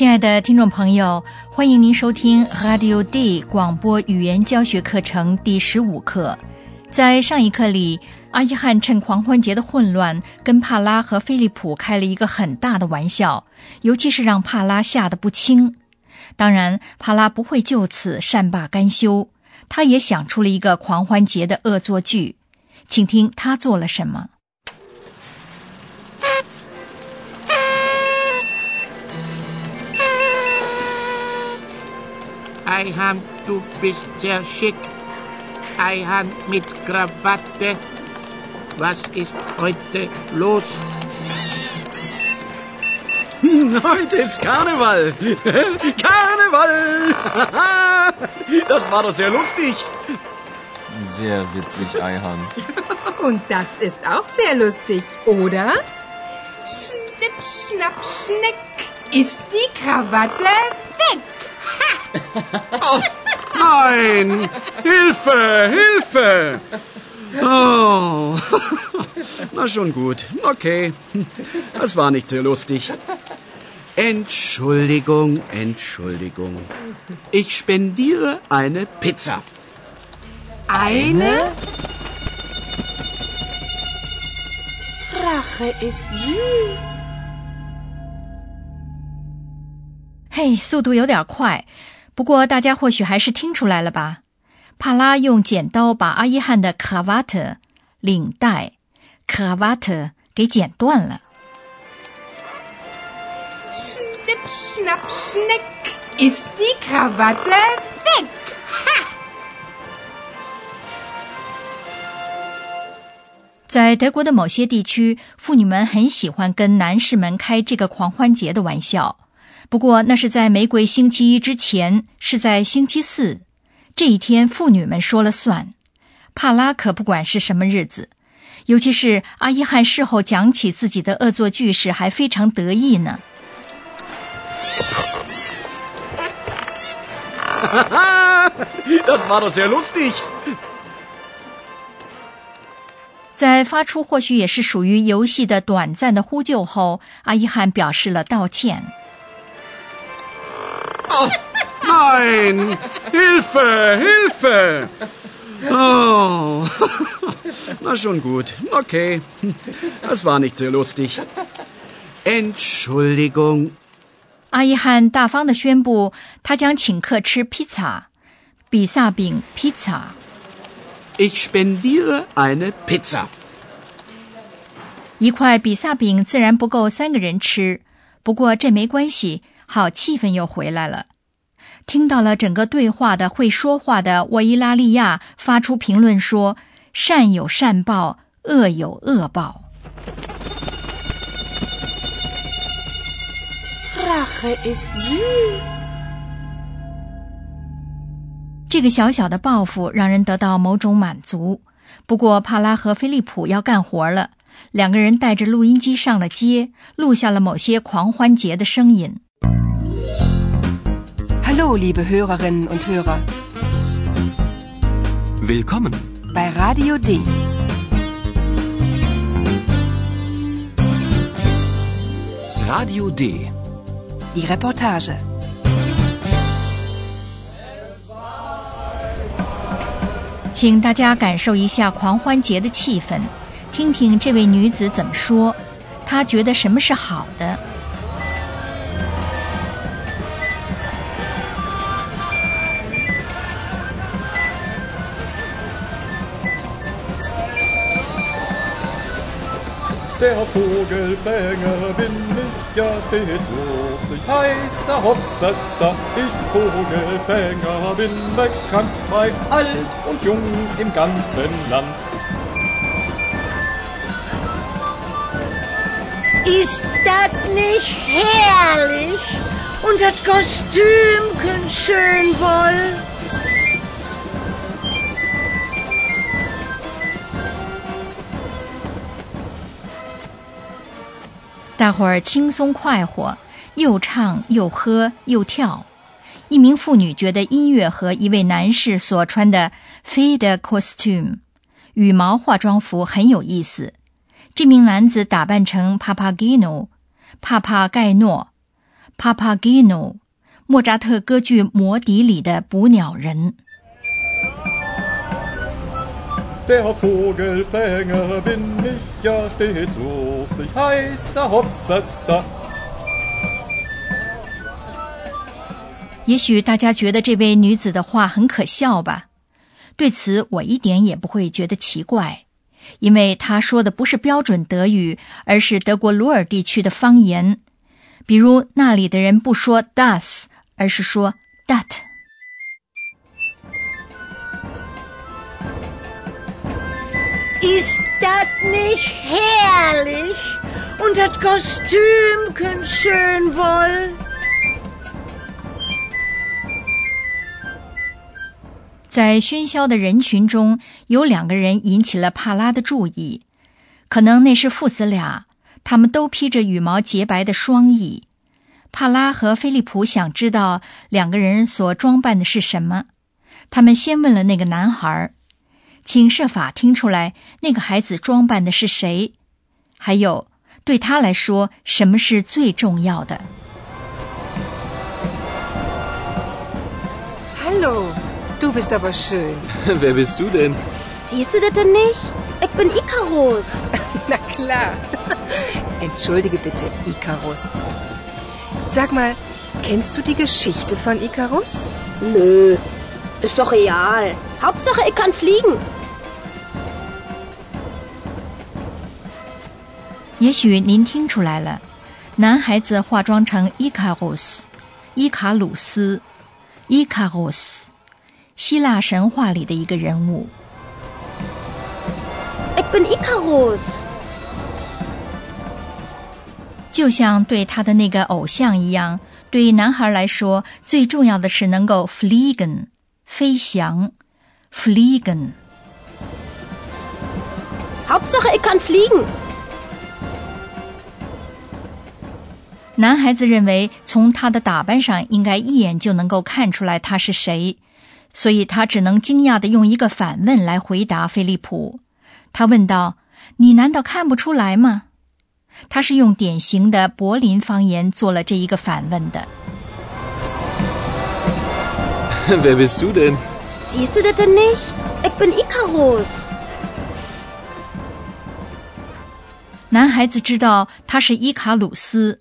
亲爱的听众朋友，欢迎您收听 Radio D 广播语言教学课程第十五课。在上一课里，阿伊汉趁狂欢节的混乱，跟帕拉和菲利普开了一个很大的玩笑，尤其是让帕拉吓得不轻。当然，帕拉不会就此善罢甘休，他也想出了一个狂欢节的恶作剧，请听他做了什么。Eihan, du bist sehr schick. Eihan mit Krawatte. Was ist heute los? Heute ist Karneval. Karneval. Das war doch sehr lustig. Sehr witzig, Eihan. Und das ist auch sehr lustig, oder? Schnipp, schnapp, schneck ist die Krawatte weg. Oh, nein. Hilfe, Hilfe. Oh. Na schon gut. Okay. Das war nicht sehr lustig. Entschuldigung, Entschuldigung. Ich spendiere eine Pizza. Eine? Rache ist süß. 嘿，速度有点快，不过大家或许还是听出来了吧？帕拉用剪刀把阿伊汉的 cravat 领带 cravat 给剪断了。Schnipp, schnapp, schneck ist die Krawatte weg. 在德国的某些地区，妇女们很喜欢跟男士们开这个狂欢节的玩笑。不过，那是在玫瑰星期一之前，是在星期四这一天，妇女们说了算。帕拉可不管是什么日子，尤其是阿伊汉事后讲起自己的恶作剧时，还非常得意呢。Das war doch sehr lustig. 在发出或许也是属于游戏的短暂的呼救后，阿伊汉表示了道歉。Oh, nein. Hilfe, Hilfe. Oh. Na schon gut. Okay. Das war nicht sehr lustig. Entschuldigung. 阿伊汉大方的宣布，他将请客吃披萨，比萨饼披萨。Ich spendiere eine Pizza. 一块比萨饼自然不够三个人吃，不过这没关系，好气氛又回来了。听到了整个对话的会说话的沃伊拉利亚发出评论说：“善有善报，恶有恶报。Rache ist süß. 这个小小的报复让人得到某种满足。不过，帕拉和菲利普要干活了，两个人带着录音机上了街，录下了某些狂欢节的声音。Hallo, liebe Hörerinnen und Hörer. Willkommen. Bei Radio D. Radio D. Die Reportage. 请大家感受一下狂欢节的气氛，听听这位女子怎么说。她觉得什么是好的？ Der Vogelfänger bin ich ja stets lustig, heißer Hopsassa, ich Vogelfänger bin bekannt bei alt und jung im ganzen Land. Ist das nicht herrlich? Und das Kostümchen schön wohl? 大伙儿轻松快活，又唱又喝又跳。一名妇女觉得音乐和一位男士所穿的 fade costume 羽毛化妆服很有意思。这名男子打扮成 papagino（ 帕帕盖诺 Papageno 莫扎特歌剧《魔笛》里的捕鸟人。Der Vogelfänger bin ich ja stets lustig, heißer Hopsassa. 也许大家觉得这位女子的话很可笑吧？对此我一点也不会觉得奇怪，因为她说的不是标准德语，而是德国鲁尔地区的方言。比如那里的人不说 das，而是说 dat。Ist das nicht herrlich? Und das Kostümchen schön wohl? 在喧嚣的人群中，有两个人引起了帕拉的注意，可能那是父子俩，他们都披着羽毛洁白的双翼。帕拉和菲利普想知道两个人所装扮的是什么，他们先问了那个男孩，请设法听出来那个孩子装扮的是谁，还有对他来说什么是最重要的。 Hallo, du bist aber schön. Wer bist du denn? Siehst du das denn nicht? Ich bin Icarus. Na klar. Entschuldige bitte, Icarus. Sag mal, kennst du die Geschichte von Icarus? Nö, ist doch real. Hauptsache, ich kann fliegen. 也许您听出来了，男孩子化妆成伊卡鲁斯，伊卡鲁斯，伊卡鲁斯，希腊神话里的一个人物。Ich bin Icarus. 就像对他的那个偶像一样，对男孩来说，最重要的是能够 fliegen，飞翔，fliegen。Hauptsache, ich kann fliegen. 男孩子认为，从他的打扮上，应该一眼就能够看出来他是谁，所以他只能惊讶地用一个反问来回答菲利普。他问道：“你难道看不出来吗？”他是用典型的柏林方言做了这一个反问的。Wer bist du denn? Siehst du das denn nicht? Ich bin Icarus. 男孩子知道他是伊卡鲁斯。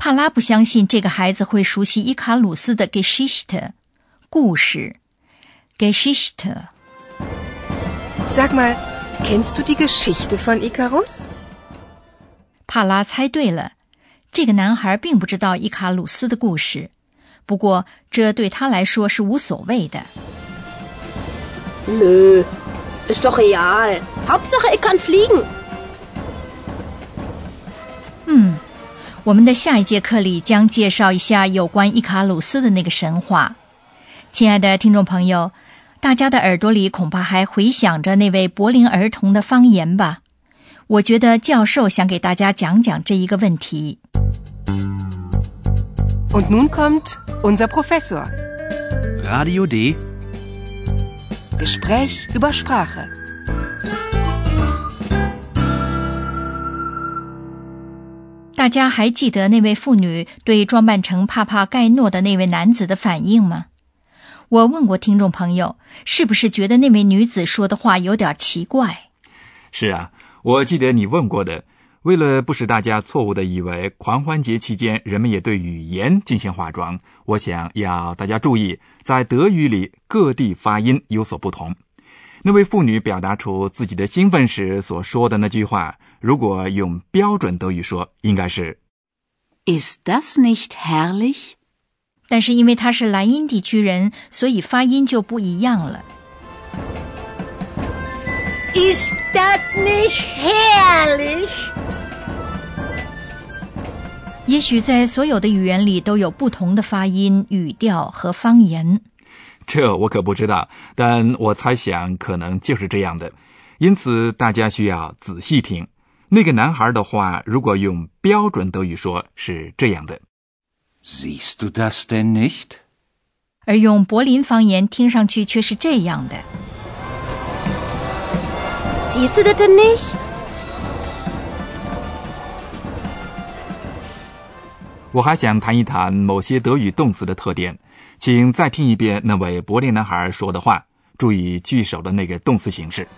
帕拉不相信这个孩子会熟悉伊卡鲁斯的 Geschichte 故事。Geschichte。Sag mal, kennst du die Geschichte von Icarus? 帕拉猜对了，这个男孩并不知道伊卡鲁斯的故事，不过这对他来说是无所谓的。Nö, ist doch real. Hauptsache, ich kann fliegen. 嗯，我们的下一节课里将介绍一下有关伊卡鲁斯的那个神话。亲爱的听众朋友，大家的耳朵里恐怕还回响着那位柏林儿童的方言吧？我觉得教授想给大家讲讲这一个问题。Und nun kommt unser Professor. Radio D. Gespräch über Sprache. 大家还记得那位妇女对装扮成帕帕盖诺的那位男子的反应吗？我问过听众朋友，是不是觉得那位女子说的话有点奇怪？是啊，我记得你问过的。为了不使大家错误的以为狂欢节期间人们也对语言进行化妆，我想要大家注意，在德语里各地发音有所不同。那位妇女表达出自己的兴奋时所说的那句话，如果用标准德语说，应该是 Ist das nicht herrlich？但是因为他是莱茵地区人，所以发音就不一样了。Ist das nicht herrlich? 也许在所有的语言里都有不同的发音、语调和方言。这我可不知道，但我猜想可能就是这样的。因此，大家需要仔细听。那个男孩的话，如果用标准德语说，是这样的：“Siehst du das denn nicht？” 而用柏林方言听上去却是这样的：“Siehst du das denn nicht？” 我还想谈一谈某些德语动词的特点，请再听一遍那位柏林男孩说的话，注意句首的那个动词形式。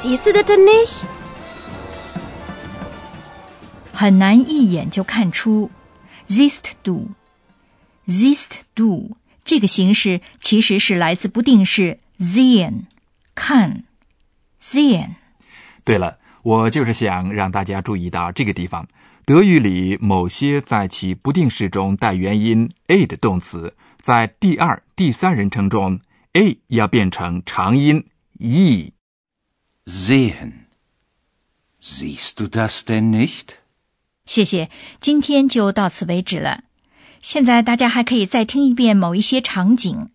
Siehst du das denn nicht？很难一眼就看出，siehst du，siehst du 这个形式其实是来自不定式 sehen，看，sehen。对了，我就是想让大家注意到这个地方，德语里某些在其不定式中带元音 a 的动词，在第二、第三人称中，a 要变成长音 e。sehen，siehst du das denn nicht？谢谢，今天就到此为止了。现在大家还可以再听一遍某一些场景。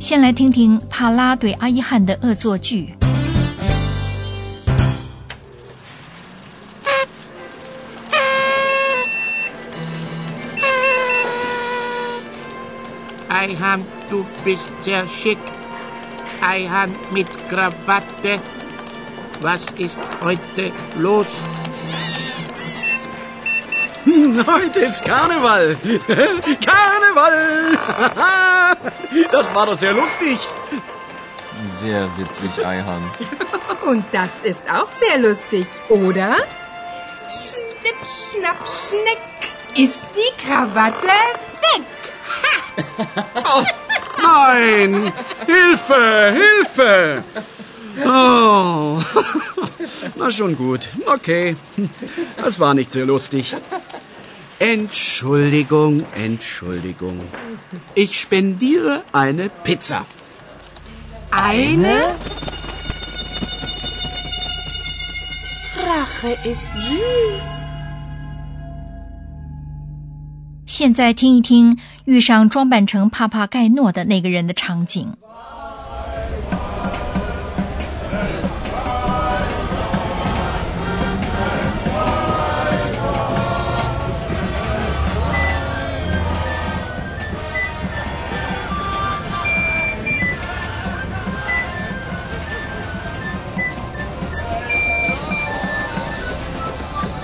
先来听听帕拉对阿依汉的恶作剧。Eihan, du bist sehr schick. Eihan mit Krawatte. Was ist heute los? Heute ist Karneval. Karneval. Das war doch sehr lustig. Sehr witzig, Eihan. Und das ist auch sehr lustig, oder? Schnipp, schnapp, schneck ist die Krawatte weg. Oh, nein! Hilfe! Hilfe! Oh. Na schon gut. Okay. Das war nicht sehr lustig. Entschuldigung, Entschuldigung. Ich spendiere eine Pizza. Eine? Rache ist süß. 现在听一听遇上装扮成帕帕盖诺的那个人的场景。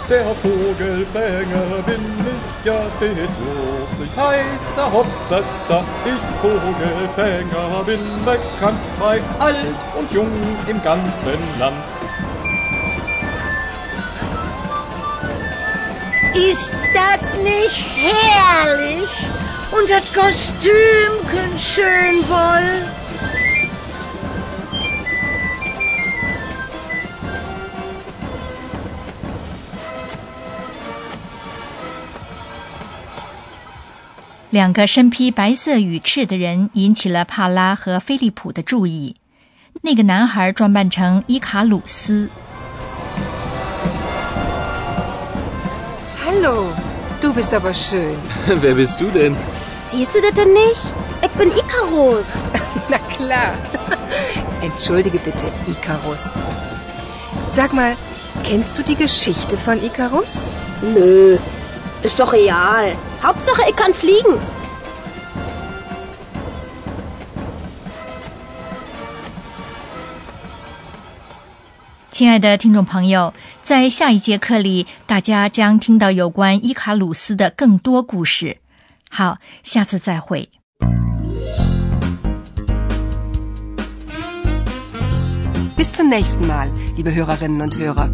Der Vogelfänger bin ich ja stets lustig, heißer Hopsassa. Ich Vogelfänger bin bekannt bei alt und jung im ganzen Land. Ist das nicht herrlich? Und das Kostümchen schön wohl? 两个身披白色羽翅的人引起了帕拉和菲利普的注意。那个男孩装扮成伊卡鲁斯。Hallo, du bist aber schön. Wer bist du denn? Siehst du das denn nicht? Ich bin Icarus. Na klar. Entschuldige bitte, Icarus. Sag mal, kennst du die Geschichte von Icarus? Nö, ist doch real. Hauptsache, ich kann fliegen. 亲爱的听众朋友，在下一节课里，大家将听到有关伊卡鲁斯的更多故事。好，下次再会。Bis zum nächsten Mal, liebe Hörerinnen und Hörer.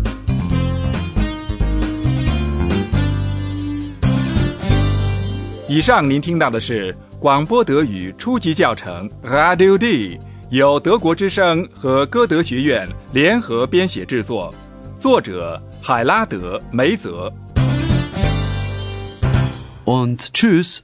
以上您听到的是广播德语初级教程 Radio D，由德国之声和歌德学院联合编写制作，作者海拉德梅泽。Und tschüss.